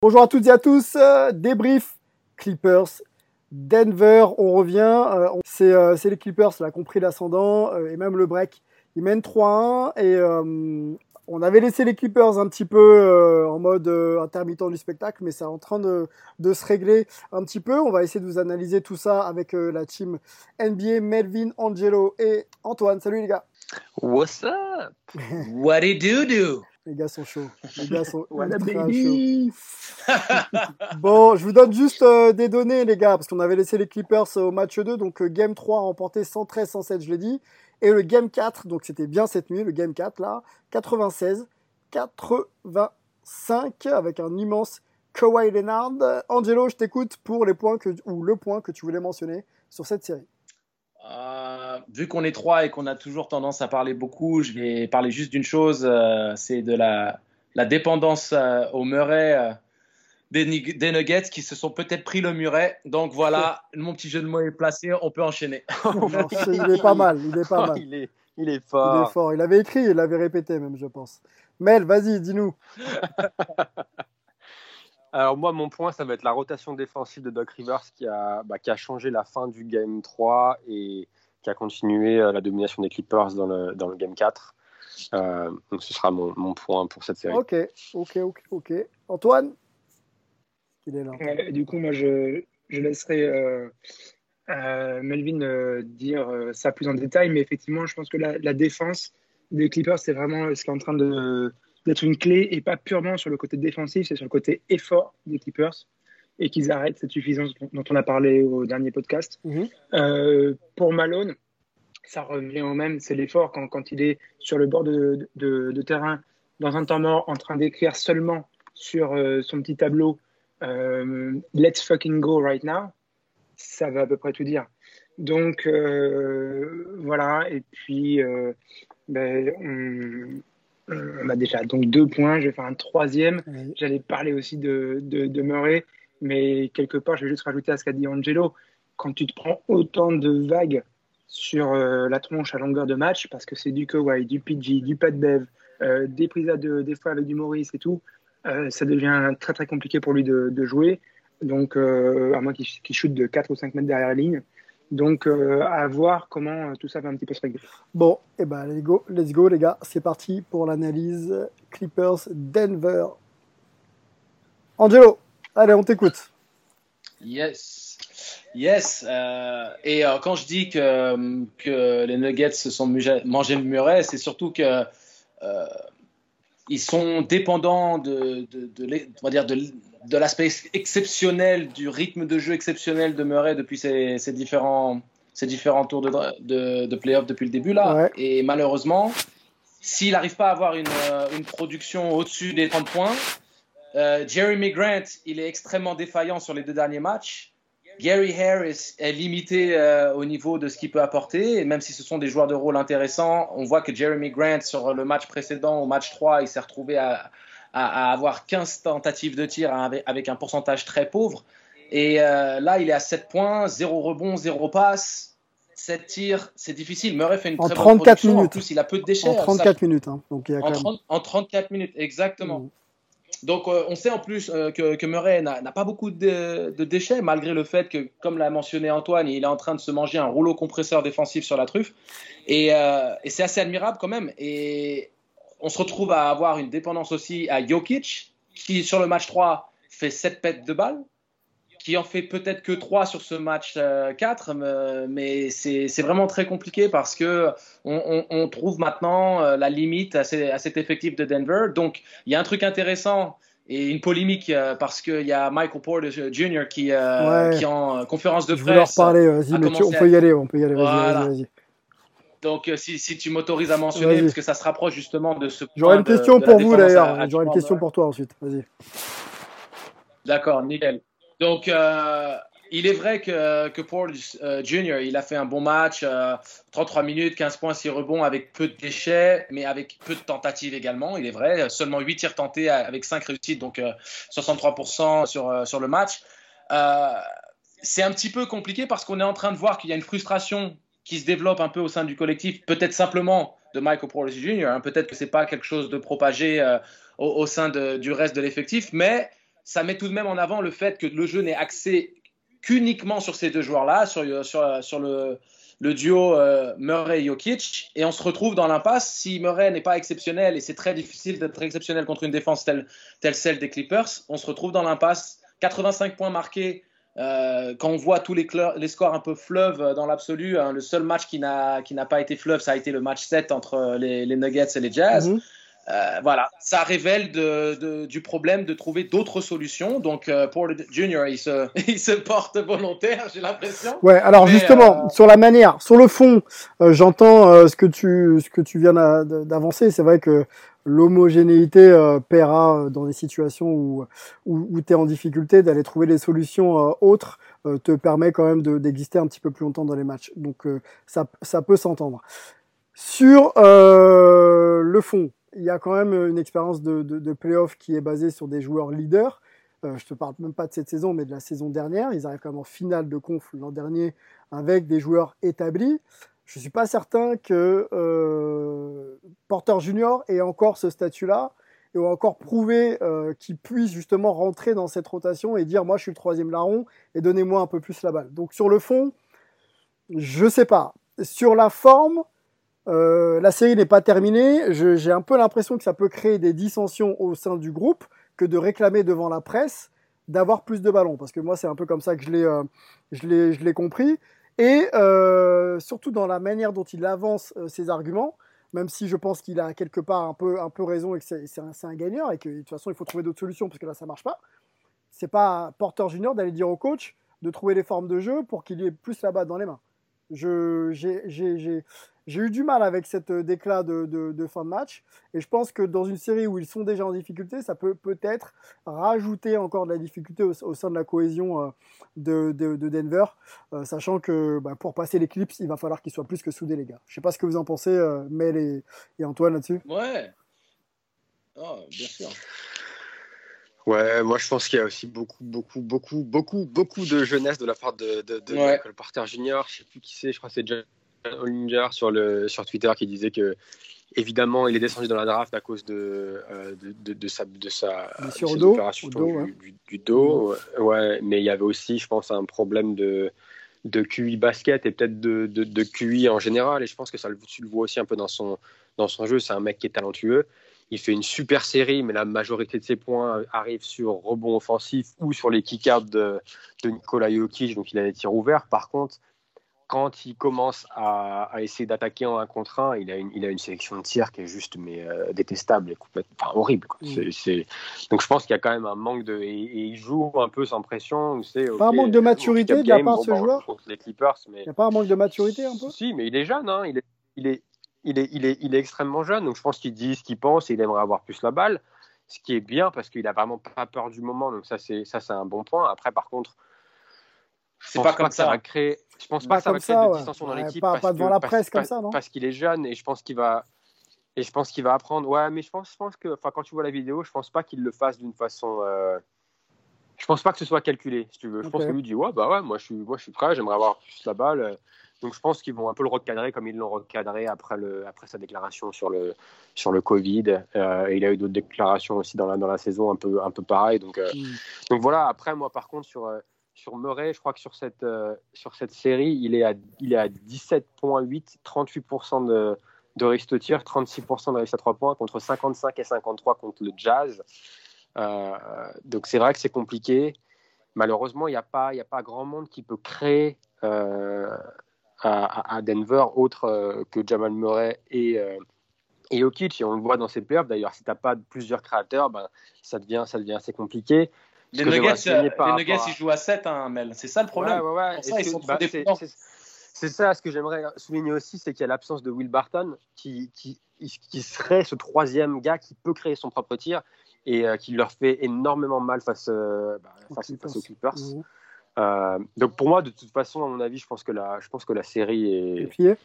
Bonjour à toutes et à tous, euh, débrief Clippers. Denver, on revient, euh, euh, c'est les Clippers là qui ont pris l'ascendant et même le break, ils mènent 3-1 et on avait laissé les Clippers un petit peu en mode intermittent du spectacle mais c'est en train de, de se régler un petit peu, on va essayer de vous analyser tout ça avec la team NBA, Melvin, Angelo et Antoine, salut les gars. What's up? What do do? Les gars sont chauds. Les gars sont a ultra chauds. Bon, je vous donne juste euh, des données, les gars, parce qu'on avait laissé les Clippers euh, au match 2. Donc, euh, Game 3 remporté 113-107, je l'ai dit. Et le Game 4, donc c'était bien cette nuit, le Game 4, là, 96-85, avec un immense Kawhi Leonard. Angelo, je t'écoute pour les points que, ou le point que tu voulais mentionner sur cette série. Euh, vu qu'on est trois et qu'on a toujours tendance à parler beaucoup, je vais parler juste d'une chose, euh, c'est de la, la dépendance euh, au Murray euh, des, Nuggets qui se sont peut-être pris le Murray. Donc voilà, mon petit jeu de mots est placé, on peut enchaîner. Non, c'est- il est pas mal, il est pas mal. il, est, il est Il est fort. fort. Il avait écrit, il l'avait répété même, je pense. Mel, vas-y, dis-nous. Alors moi, mon point, ça va être la rotation défensive de Doc Rivers qui a, bah, qui a changé la fin du Game 3 et qui a continué euh, la domination des Clippers dans le, dans le Game 4. Euh, donc ce sera mon, mon point pour cette série. Ok, ok, ok, ok. Antoine? Il est là. Ouais, du coup, moi, je, je laisserai euh, euh, Melvin euh, dire euh, ça plus en détail, mais effectivement, je pense que la, la défense des Clippers, c'est vraiment ce qui est en train de- d'être une clé, et pas purement sur le côté défensif, c'est sur le côté effort des Clippers, et qu'ils arrêtent cette suffisance dont, on a parlé au dernier podcast. Mhm. Euh, pour Malone, ça revient au même, c'est l'effort quand, quand il est sur le bord de, de- de terrain, dans un temps mort, en train d'écrire seulement sur euh, son petit tableau euh, Let's fucking go right now, ça va à peu près tout dire. Donc voilà, et puis ben, on, on a déjà donc deux points, je vais faire un troisième. Oui. J'allais parler aussi de, de, de Murray, mais quelque part, je vais juste rajouter à ce qu'a dit Angelo. Quand tu te prends autant de vagues sur euh, la tronche à longueur de match, parce que c'est du Kawhi, du PG, du Pat Bev, euh, des prises à deux, des fois avec du Maurice et tout, euh, ça devient très très compliqué pour lui de, de jouer. Donc, euh, à moins qu'il qu'il shoot de 4 ou 5 mètres derrière la ligne. Donc, euh, à voir comment euh, tout ça va un petit peu se régler. Bon, et ben let's go, let's go les gars, c'est parti pour l'analyse Clippers Denver. Angelo, allez, on t'écoute. Yes. Yes. euh, et euh, quand je dis que, que les Nuggets se sont muja- mangé le muret, c'est surtout que euh, ils sont dépendants de, de, on va dire de, de l'aspect exceptionnel, du rythme de jeu exceptionnel de Murray depuis ces, ces différents, différents tours de, de, de playoff depuis le début là. Ouais. Et malheureusement, s'il n'arrive pas à avoir une, euh, une production au-dessus des 30 points, euh, Jeremy Grant, il est extrêmement défaillant sur les deux derniers matchs. Gary Harris est limité euh, au niveau de ce qu'il peut apporter, et même si ce sont des joueurs de rôle intéressants, on voit que Jeremy Grant, sur le match précédent, au match 3, il s'est retrouvé à, à- à avoir 15 tentatives de tir avec, avec un pourcentage très pauvre. Et euh, là, il est à 7 points, 0 rebond, 0 passe, 7 tirs, c'est difficile. Murray fait une En très 34 bonne production. minutes. En plus, il a peu de déchets. En Ça- 34 minutes, hein. donc il y a en, quand même. 30 en 34 minutes, exactement. Mm. Donc, euh, on sait en plus euh, que, que Murray n'a n'a pas beaucoup de, de déchets, malgré le fait que, comme l'a mentionné Antoine, il est en train de se manger un rouleau compresseur défensif sur la truffe. Et, euh, et c'est assez admirable quand même. Et on se retrouve à avoir une dépendance aussi à Jokic, qui sur le match 3 fait 7 pètes de balles, qui en fait peut-être que 3 sur ce match 4, euh, mais c'est vraiment très compliqué parce que on, on, trouve maintenant euh, la limite à, à, cet effectif de Denver. Donc il y a un truc intéressant et une polémique euh, parce qu'il y a Michael Porter Jr. qui, euh, qui en conférence de presse. Je voulais leur parler, vas-y, on peut y aller, on peut y aller, vas-y, vas-y. Donc, si, si, tu m'autorises à mentionner, parce que ça se rapproche justement de ce J'aurais une question pour vous d'ailleurs, j'aurais une question pour toi ensuite, vas-y. D'accord, nickel. Donc, euh, il est vrai que, que Paul euh, Jr., il a fait un bon match, 33 euh, minutes, 15 points, 6 rebonds, avec peu de déchets, mais avec peu de tentatives également. Il est vrai, seulement 8 tirs tentés avec 5 réussites, donc 63% sur, sur le match. c'est un petit peu compliqué parce qu'on est en train de voir qu'il y a une frustration qui se développe un peu au sein du collectif, peut-être simplement de Michael Porter Jr., hein. peut-être que ce n'est pas quelque chose de propagé au, au, sein du reste de l'effectif, mais ça met tout de même en avant le fait que le jeu n'est axé qu'uniquement sur ces deux joueurs-là, sur, sur, sur le, duo euh, Murray-Jokic, et on se retrouve dans l'impasse. Si Murray n'est pas exceptionnel, et c'est très difficile d'être exceptionnel contre une défense telle celle des Clippers, on se retrouve dans l'impasse. 85 points marqués. Euh, quand on voit tous les, scores un peu fleuves euh, dans l'absolu, hein, le seul match qui n'a pas été fleuve, ça a été le match 7 entre les, les Nuggets et les Jazz. Mhm. Euh, voilà, ça révèle du problème de trouver d'autres solutions. Donc, euh, pour le junior, il se, il se porte volontaire, j'ai l'impression. Ouais, alors justement, euh, sur la manière, sur le fond, j'entends ce que tu, ce que tu viens d'avancer. C'est vrai que l'homogénéité paiera dans des situations où, où, tu es en difficulté d'aller trouver des solutions autres te permet quand même d'exister un petit peu plus longtemps dans les matchs. Donc, ça, ça peut s'entendre. Sur le fond, il y a quand même une expérience de, de, playoff qui est basée sur des joueurs leaders. Euh, je te parle même pas de cette saison, mais de la saison dernière. Ils arrivent quand même en finale de conf l'an dernier avec des joueurs établis. Je ne suis pas certain que euh, Porter Junior ait encore ce statut-là et encore prouvé euh, qu'il puisse justement rentrer dans cette rotation et dire moi je suis le troisième larron et donnez-moi un peu plus la balle. Donc sur le fond, je ne sais pas. Sur la forme, euh, la série n'est pas terminée. J'ai un peu l'impression que ça peut créer des dissensions au sein du groupe que de réclamer devant la presse d'avoir plus de ballons. Parce que moi, c'est un peu comme ça que je l'ai euh, compris. Et euh, surtout dans la manière dont il avance ses arguments, même si je pense qu'il a quelque part un peu, un peu raison et que c'est un, un, gagnant et que de toute façon, il faut trouver d'autres solutions parce que là, ça marche pas. C'est pas Porter Junior d'aller dire au coach de trouver les formes de jeu pour qu'il ait plus la balle dans les mains. J'ai eu du mal avec cette euh, déclat de, de, fin de match. Et je pense que dans une série où ils sont déjà en difficulté, ça peut peut-être rajouter encore de la difficulté au, sein de la cohésion euh, de, de Denver. Euh, sachant que bah, pour passer l'éclipse, il va falloir qu'ils soient plus que soudés, les gars. Je sais pas ce que vous en pensez, Mel et, et, Antoine là-dessus. Ouais. Oh, bien sûr. Ouais, moi je pense qu'il y a aussi beaucoup, beaucoup, beaucoup, beaucoup, beaucoup de jeunesse de la part de, de, de Michael Porter Junior. Je sais plus qui c'est, je crois que c'est John Hollinger sur, le, sur Twitter qui disait que évidemment il est descendu dans la draft à cause de, euh, de, de, sa, de sa opération du, dos. Ouais. mais il y avait aussi, je pense, un problème de, de QI basket et peut-être de, de, QI en général. Et je pense que ça, tu le vois aussi un peu dans son, dans son jeu. C'est un mec qui est talentueux. Il fait une super série, mais la majorité de ses points arrivent sur rebond offensif ou sur les kick-outs de, de Nikola Jokic, donc il a des tirs ouverts. Par contre, quand il commence à, essayer d'attaquer en un contre un, il a une, il a une sélection de tirs qui est juste mais euh, détestable et complètement, enfin, horrible. Mm. Donc je pense qu'il y a quand même un manque de et, il joue un peu sans pression. C'est pas un manque de maturité de la part de ce joueur. Les Clippers, mais... Il n'y a pas un manque de maturité un peu? Si, mais il est jeune. Hein. Il est, il est, il est, il est, il est extrêmement jeune. Donc je pense qu'il dit ce qu'il pense et il aimerait avoir plus la balle. Ce qui est bien parce qu'il a vraiment pas peur du moment. Donc ça c'est ça c'est un bon point. Après par contre c'est pas comme ça. ça va créer. Je pense pas, que ça va créer de dissension dans l'équipe. Pas, pas, devant la presse comme ça, non Parce qu'il est jeune et je pense qu'il va. Et je pense qu'il va apprendre. Ouais, mais je pense, je pense que, enfin, quand tu vois la vidéo, je pense pas qu'il le fasse d'une façon. Euh... Je pense pas que ce soit calculé, si tu veux. Je pense que lui dit ouais, bah ouais, moi je suis, moi je suis prêt, j'aimerais avoir plus la balle. Donc je pense qu'ils vont un peu le recadrer comme ils l'ont recadré après, le, après sa déclaration sur le, sur le Covid. Euh, et il a eu d'autres déclarations aussi dans la, dans la saison un peu, un peu pareil. Donc, euh, donc voilà. Après moi par contre sur euh, sur Murray, je crois que sur cette, euh, sur cette série, il est à, il est à 17,8, 38% de, de risque de tir, 36% de risque à 3 points, contre 55 et 53 contre le Jazz. Donc c'est vrai que c'est compliqué. malheureusement, il n'y a, pas, a pas grand monde qui peut créer à, à, Denver autre que Jamal Murray et, et Jokic. Et on le voit dans ces playoffs d'ailleurs. Si tu n'as pas plusieurs créateurs, ben, ça, devient, ça devient assez compliqué. Les Nuggets, les Nuggets ils jouent à 7, hein, Mel. C'est ça le problème. Ouais, ouais, ça, ils sont bah, c'est ça ce que j'aimerais souligner aussi, c'est qu'il y a l'absence de Will Barton qui, qui, qui, serait ce troisième gars qui peut créer son propre tir et euh, qui leur fait énormément mal face, euh, bah, face, aux Clippers. Mmh. Euh, donc pour moi, de toute façon, à mon avis, je pense que la, je pense que la série est,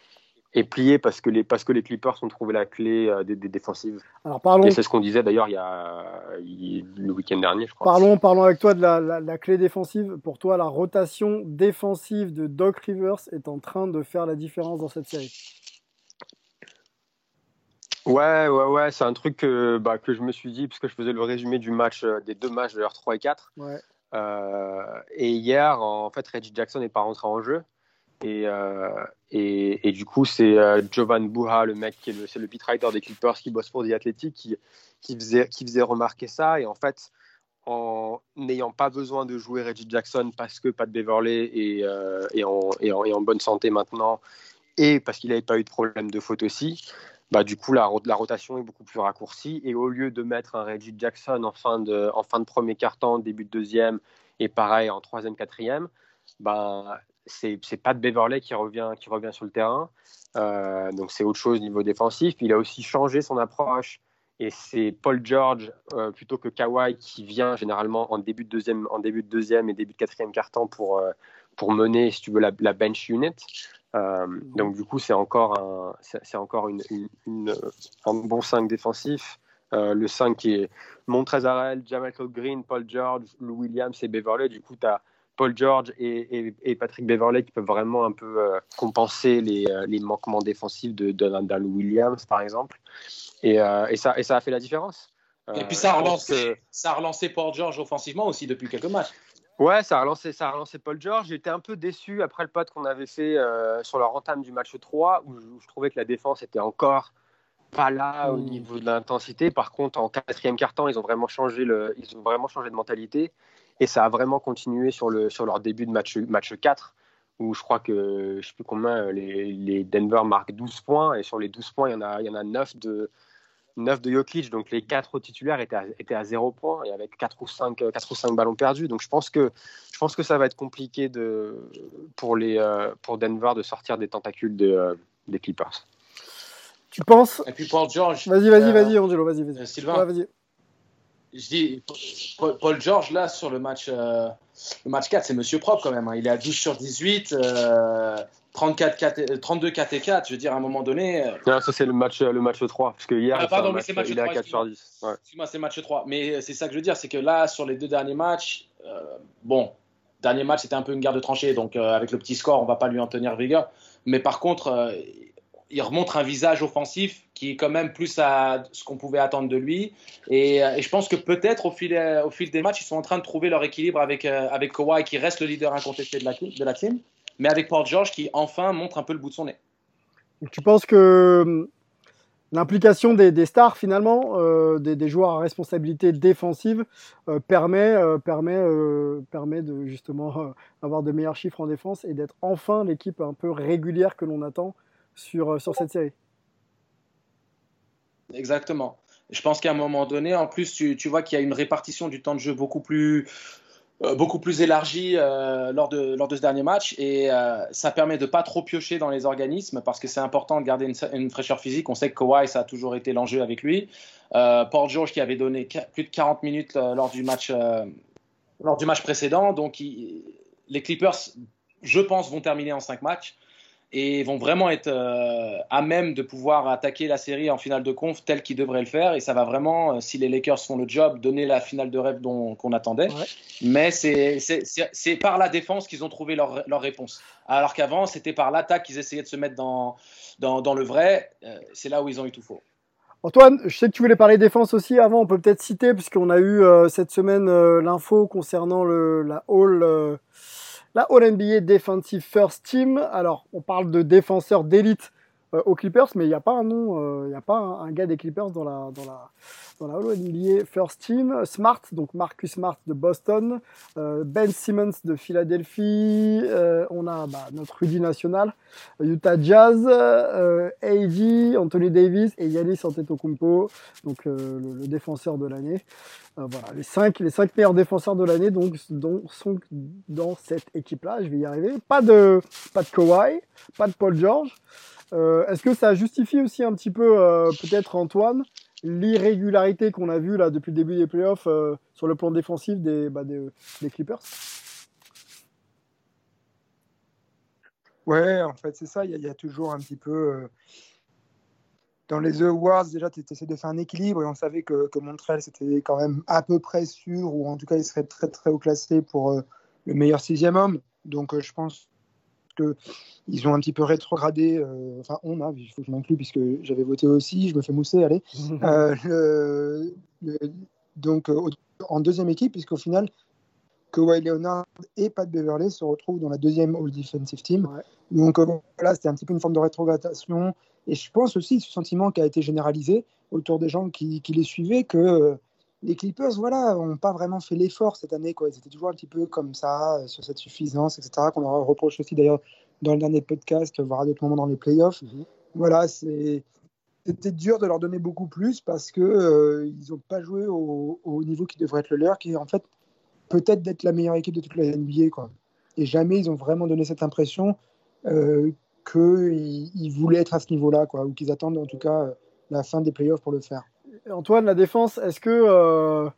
est plié parce que les, parce que les Clippers ont trouvé la clé euh, des, défensives. Alors parlons. Et c'est ce qu'on disait d'ailleurs il y a le week-end dernier, je crois. Parlons, parlons avec toi de la, la, clé défensive. Pour toi, la rotation défensive de Doc Rivers est en train de faire la différence dans cette série. Ouais, ouais, ouais, c'est un truc que, bah, que je me suis dit, puisque je faisais le résumé du match, euh, des deux matchs de r 3 et 4. Ouais. Euh, et hier, en fait, Reggie Jackson n'est pas rentré en jeu. Euh, et, et, du coup, c'est euh, Jovan Buha, le mec qui est le, c'est le beatwriter des Clippers qui bosse pour The Athletic, qui, faisait, qui faisait remarquer ça. Et en fait, en n'ayant pas besoin de jouer Reggie Jackson parce que Pat Beverley est, euh, est, en, est, en, bonne santé maintenant et parce qu'il n'avait pas eu de problème de faute aussi, bah, du coup, la, rotation est beaucoup plus raccourcie. Et au lieu de mettre un Reggie Jackson en fin de, en fin de premier quart-temps, début de deuxième, et pareil en troisième, quatrième, bah, c'est pas de Beverley qui revient, qui revient sur le terrain. Euh, donc c'est autre chose au niveau défensif. Il a aussi changé son approche et c'est Paul George euh, plutôt que Kawhi qui vient généralement en début de deuxième, en début de deuxième et début de quatrième quart-temps pour, euh, pour mener, si tu veux, la, bench unit. Donc du coup c'est encore un, c'est encore une, une, un bon 5 défensif. le 5 qui est Montrezarel, Jamal Green, Paul George, Lou Williams et Beverley. Du coup, tu as Paul George et, Patrick Beverley qui peuvent vraiment un peu euh, compenser les, euh, les, manquements défensifs de, de, Williams, par exemple. Et, euh, et, ça, et ça a fait la différence. Et puis ça a, relancé, ça a relancé Paul George offensivement aussi depuis quelques matchs. Ouais, ça a relancé, ça a relancé Paul George. J'étais un peu déçu après le pote qu'on avait fait sur leur entame du match 3, où je, trouvais que la défense était encore pas là au mmh. niveau de l'intensité. Par contre, en quatrième quart-temps, ils ont vraiment changé le, ils ont vraiment changé de mentalité. Et ça a vraiment continué sur, le, sur leur début de match, match 4, où je crois que, je ne sais plus combien, les, les, Denver marquent 12 points, et sur les 12 points, il y en a, il y en a 9 de, 9 de Jokic, donc les 4 titulaires étaient à, étaient à 0 points, et avec 4 ou 5, 4 ou 5 ballons perdus. Donc je pense que, je pense que ça va être compliqué de, pour, les, euh, pour Denver de sortir des tentacules de, euh, des Clippers. Tu penses Et puis pour George. Vas-y, vas-y, euh, vas-y, Angelo, vas-y, vas-y. Sylvain. vas-y je dis, Paul George, là, sur le match, euh, le match 4, c'est monsieur propre quand même. Hein. Il est à 12 sur 18, 34, 4, 32 4 et 4. Je veux dire, à un moment donné. Euh, ça, c'est le match, le match 3. Parce que hier, ah, pardon, match, il est à 4 sur 10. Ouais. Excuse-moi, c'est match 3. Mais c'est ça que je veux dire, c'est que là, sur les deux derniers matchs, euh, bon, dernier match, c'était un peu une guerre de tranchées. Donc, avec le petit score, on va pas lui en tenir rigueur. Mais par contre, il remontre un visage offensif qui est quand même plus à ce qu'on pouvait attendre de lui. Et, euh, je pense que peut-être au fil, au fil des matchs, ils sont en train de trouver leur équilibre avec, euh, avec Kawhi qui reste le leader incontesté de la, de la team, mais avec Paul George qui enfin montre un peu le bout de son nez. Tu penses que hum, l'implication des, stars finalement, euh, des, joueurs à responsabilité défensive, permet, permet, permet de justement avoir de meilleurs chiffres en défense et d'être enfin l'équipe un peu régulière que l'on attend sur, sur cette série? Exactement. Je pense qu'à un moment donné, en plus, tu, tu vois qu'il y a une répartition du temps de jeu beaucoup plus, euh, beaucoup plus élargie euh, lors, de, lors de ce dernier match et euh, ça permet de pas trop piocher dans les organismes parce que c'est important de garder une, fraîcheur physique. On sait que Kawhi, ça a toujours été l'enjeu avec lui. Paul George qui avait donné plus de 40 minutes lors du match, lors du match précédent. Donc, les Clippers, je pense, vont terminer en 5 matchs et vont vraiment être euh, à même de pouvoir attaquer la série en finale de conf tel qu'ils devraient le faire. Et ça va vraiment, euh, si les Lakers font le job, donner la finale de rêve qu'on attendait. Mais c'est par la défense qu'ils ont trouvé leur, leur réponse. Alors qu'avant, c'était par l'attaque qu'ils essayaient de se mettre dans, dans, dans le vrai. Euh, c'est là où ils ont eu tout faux. Antoine, je sais que tu voulais parler défense aussi avant, on peut peut-être citer, puisqu'on a eu cette semaine l'info concernant le, la hall la All NBA Defensive First Team. Alors, on parle de défenseurs d'élite aux Clippers, mais il n'y a pas un nom, il n'y a pas un, gars des Clippers dans la, dans la, dans la Hall NBA First Team. Smart, donc Marcus Smart de Boston, Ben Simmons de Philadelphie, on a bah, notre Rudy National, Utah Jazz, AD, Anthony Davis et Yanis Antetokounmpo, donc le, défenseur de l'année. Voilà, les cinq, meilleurs défenseurs de l'année donc sont dans cette équipe-là. Je vais y arriver. Pas de, pas Kawhi, pas de Paul George. Euh, est-ce que ça justifie aussi un petit peu, euh, peut-être Antoine, l'irrégularité qu'on a vue depuis le début des playoffs euh, sur le plan défensif des, bah, des, Clippers? Ouais, en fait, c'est ça. Il y, a toujours un petit peu. Dans les awards, déjà, tu essaies de faire un équilibre et on savait que, que Montréal, c'était quand même à peu près sûr, ou en tout cas, il serait très très haut classé pour le meilleur sixième homme. Donc, je pense qu'ils ont un petit peu rétrogradé. Euh, enfin, on a, il faut que je m'inclue puisque j'avais voté aussi. Je me fais mousser, allez. Euh, donc, euh, en deuxième équipe, puisqu'au final, Kawhi Leonard et Pat Beverley se retrouvent dans la deuxième All Defensive Team. Donc voilà, c'était un petit peu une forme de rétrogradation. Et je pense aussi ce sentiment qui a été généralisé autour des gens qui, qui les suivaient que les Clippers, voilà, n'ont pas vraiment fait l'effort cette année. Quoi. Ils étaient toujours un petit peu comme ça, euh, sur cette suffisance, etc. Qu'on leur reproche aussi d'ailleurs dans le dernier podcast, voire à d'autres moments dans les playoffs. Mhm. Voilà, c'était dur de leur donner beaucoup plus parce qu'ils euh, n'ont pas joué au, niveau qui devrait être le leur, qui est en fait peut-être d'être la meilleure équipe de toute la NBA. Quoi. Et jamais ils ont vraiment donné cette impression euh, qu'ils voulaient être à ce niveau-là, quoi, ou qu'ils attendent en tout cas la fin des playoffs pour le faire. Antoine, la défense, est-ce que euh,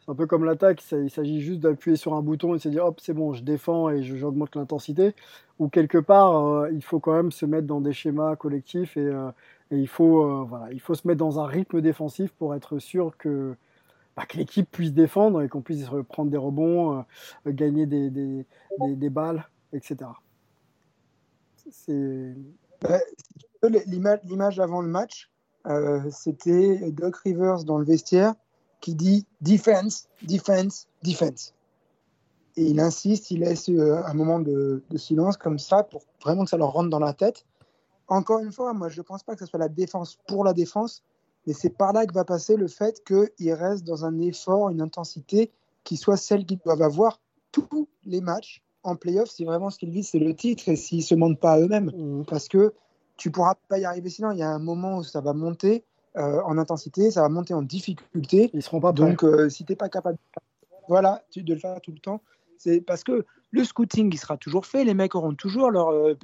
c'est un peu comme l'attaque, il s'agit juste d'appuyer sur un bouton et de se dire hop, c'est bon, je défends et j'augmente l'intensité Ou quelque part, euh, il faut quand même se mettre dans des schémas collectifs et, euh, il, faut, voilà, il faut se mettre dans un rythme défensif pour être sûr que, bah, l'équipe puisse défendre et qu'on puisse prendre des rebonds, gagner des, balles, etc. L'image avant le match, euh, c'était Doc Rivers dans le vestiaire qui dit defense, defense, defense. Et il insiste, il laisse euh, un moment de, silence comme ça pour vraiment que ça leur rentre dans la tête. Encore une fois, moi je ne pense pas que ce soit la défense pour la défense, mais c'est par là que va passer le fait qu'ils restent dans un effort, une intensité qui soit celle qu'ils doivent avoir tous les matchs en playoff si vraiment ce qu'ils visent c'est le titre et s'ils ne se mentent pas à eux-mêmes. Mmh. Parce que tu pourras pas y arriver sinon. Il y a un moment où ça va monter euh, en intensité, ça va monter en difficulté. Ils seront pas Donc, euh, si tu n'es pas capable voilà, de le faire tout le temps, c'est parce que le scouting, il sera toujours fait. Les mecs auront toujours leur, euh,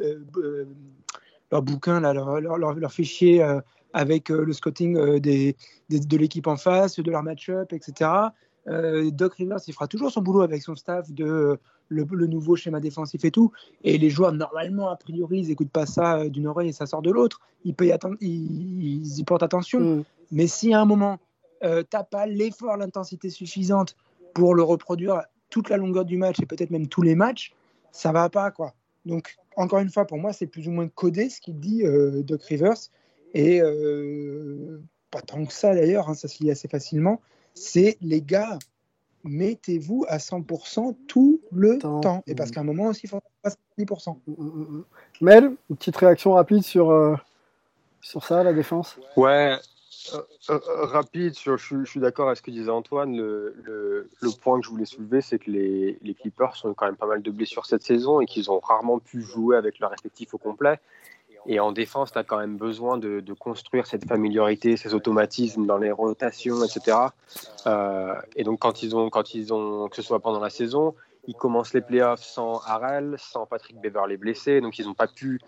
leur bouquin, là, leur, leur, leur, fichier avec le scouting des, de l'équipe en face, de leur match-up, etc. Doc Rivers, il fera toujours son boulot avec son staff de le, nouveau schéma défensif et tout. Et les joueurs, normalement, a priori, ils n'écoutent pas ça euh, d'une oreille et ça sort de l'autre. Ils, ils, y portent attention. Mm. Mais si à un moment, euh, tu n'as pas l'effort, l'intensité suffisante pour le reproduire toute la longueur du match et peut-être même tous les matchs, ça va pas. quoi. Donc, encore une fois, pour moi, c'est plus ou moins codé ce qu'il dit euh, Doc Rivers. Et pas tant que ça d'ailleurs, hein, ça se lit assez facilement. C'est les gars, mettez-vous à 100% tout le temps. Et parce qu'à un moment aussi, il faut pas 10%. Mm, mm, mm, Mel, une petite réaction rapide sur, euh, sur ça, la défense? Ouais, euh, euh, rapide, je, je, suis d'accord avec ce que disait Antoine. Le, le, le point que je voulais soulever, c'est que les, les Clippers sont quand même pas mal de blessures cette saison et qu'ils ont rarement pu jouer avec leur effectif au complet. Et en défense, tu as quand même besoin de, construire cette familiarité, ces automatismes dans les rotations, etc. Euh, et donc, quand ils ont, quand ils ont, que ce soit pendant la saison, ils commencent les playoffs sans Harrell, sans Patrick Beverley blessé, donc ils n'ont pas pu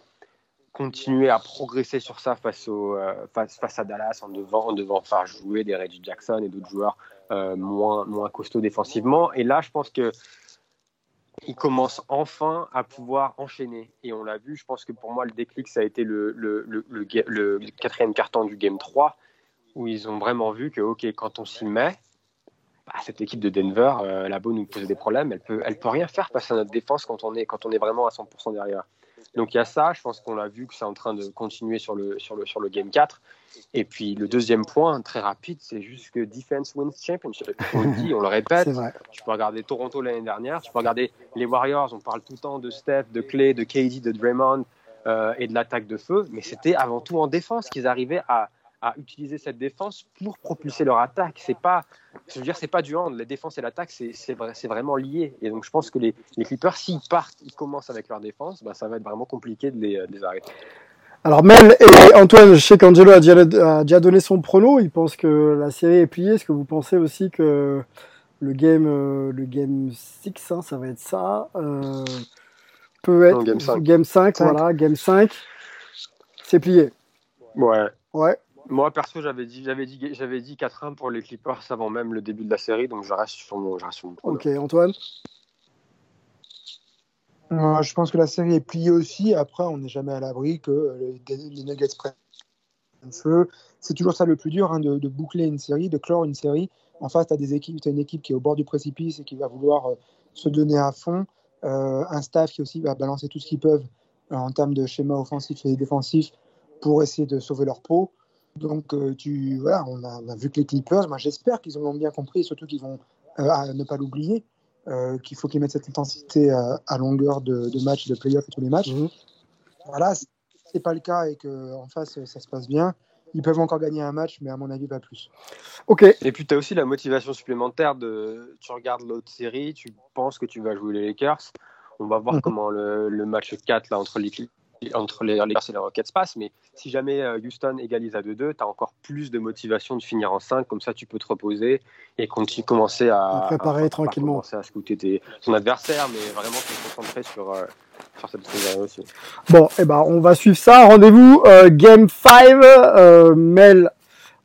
continuer à progresser sur ça face, euh, à Dallas en devant, en devant faire jouer des Reggie Jackson et d'autres joueurs euh, moins, moins costauds défensivement. Et là, je pense que il commence enfin à pouvoir enchaîner. Et on l'a vu, je pense que pour moi, le déclic, ça a été le, quatrième carton du Game 3, où ils ont vraiment vu que, OK, quand on s'y met, bah, cette équipe de Denver, euh, la bonne nous pose des problèmes, elle peut, elle peut rien faire face à notre défense quand on est, quand on est vraiment à 100% derrière. Donc il y a ça, je pense qu'on l'a vu que c'est en train de continuer sur le, sur le, sur le Game 4. Et puis le deuxième point, très rapide, c'est juste que Defense wins championship. On le dit, on le répète. Tu peux regarder Toronto l'année dernière, tu peux regarder les Warriors, on parle tout le temps de Steph, de Clay, de KD, de Draymond. euh, et de l'attaque de feu, mais c'était avant tout en défense qu'ils arrivaient à, à, utiliser cette défense pour propulser leur attaque. C'est pas, je veux dire, c'est pas du hand. La défense et l'attaque, c'est vraiment lié. Et donc, je pense que les, les Clippers, s'ils partent, ils commencent avec leur défense, bah, ça va être vraiment compliqué de les, de les arrêter. Alors Mel et Antoine, je sais qu'Angelo a déjà, a déjà donné son prono. Il pense que la série est pliée. Est-ce que vous pensez aussi que le game, euh, le game 6, hein, ça va être ça, euh, peut être Non, game 5. game 5, voilà, game 5, c'est plié. Ouais. Ouais. Moi, perso, j'avais dit, j'avais dit, j'avais dit 4-1 pour les Clippers avant même le début de la série, donc je reste sur mon, je reste sur mon. Ok, Antoine? Euh, je pense que la série est pliée aussi. Après, on n'est jamais à l'abri que les, les Nuggets prennent feu. C'est toujours ça le plus dur, hein, de, de boucler une série, de clore une série. En face, tu as, des équipes, as une équipe qui est au bord du précipice et qui va vouloir euh, se donner à fond. Euh, un staff qui aussi va balancer tout ce qu'ils peuvent en termes de schéma offensif et défensif pour essayer de sauver leur peau. Donc, euh, tu, voilà, on, a, on a vu que les Clippers, moi j'espère qu'ils en ont bien compris et surtout qu'ils vont euh, à ne pas l'oublier, euh, qu'il faut qu'ils mettent cette intensité à, à longueur de, de match, de playoff et tous les matchs. Mhm. Voilà, si c'est pas le cas et qu'en face ça se passe bien, ils peuvent encore gagner un match, mais à mon avis pas plus. Ok. Et puis, tu as aussi la motivation supplémentaire de. Tu regardes l'autre série, tu penses que tu vas jouer les Lakers. On va voir Mhm. comment le, le match 4 là, entre les, entre les Lakers et les Rockets se passe. Mais si jamais euh, Houston égalise à 2-2, tu as encore plus de motivation de finir en 5. Comme ça, tu peux te reposer et continuer, commencer à. À préparer à- tranquillement. commencer à scouter tes, ton adversaire, mais vraiment te concentrer sur, euh, sur cette série aussi. Bon, eh ben, on va suivre ça. Rendez-vous euh, Game 5. Euh, Mel,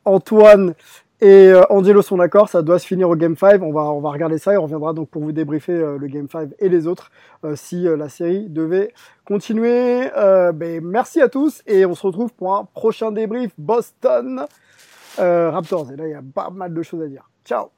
Antoine et euh, Angelo sont d'accord. Ça doit se finir au Game 5. On va, on va regarder ça et on reviendra donc pour vous débriefer euh, le Game 5 et les autres euh, si la série devait continuer. Ben, merci à tous et on se retrouve pour un prochain débrief Boston Raptors. Et là, il y a pas mal de choses à dire. Ciao.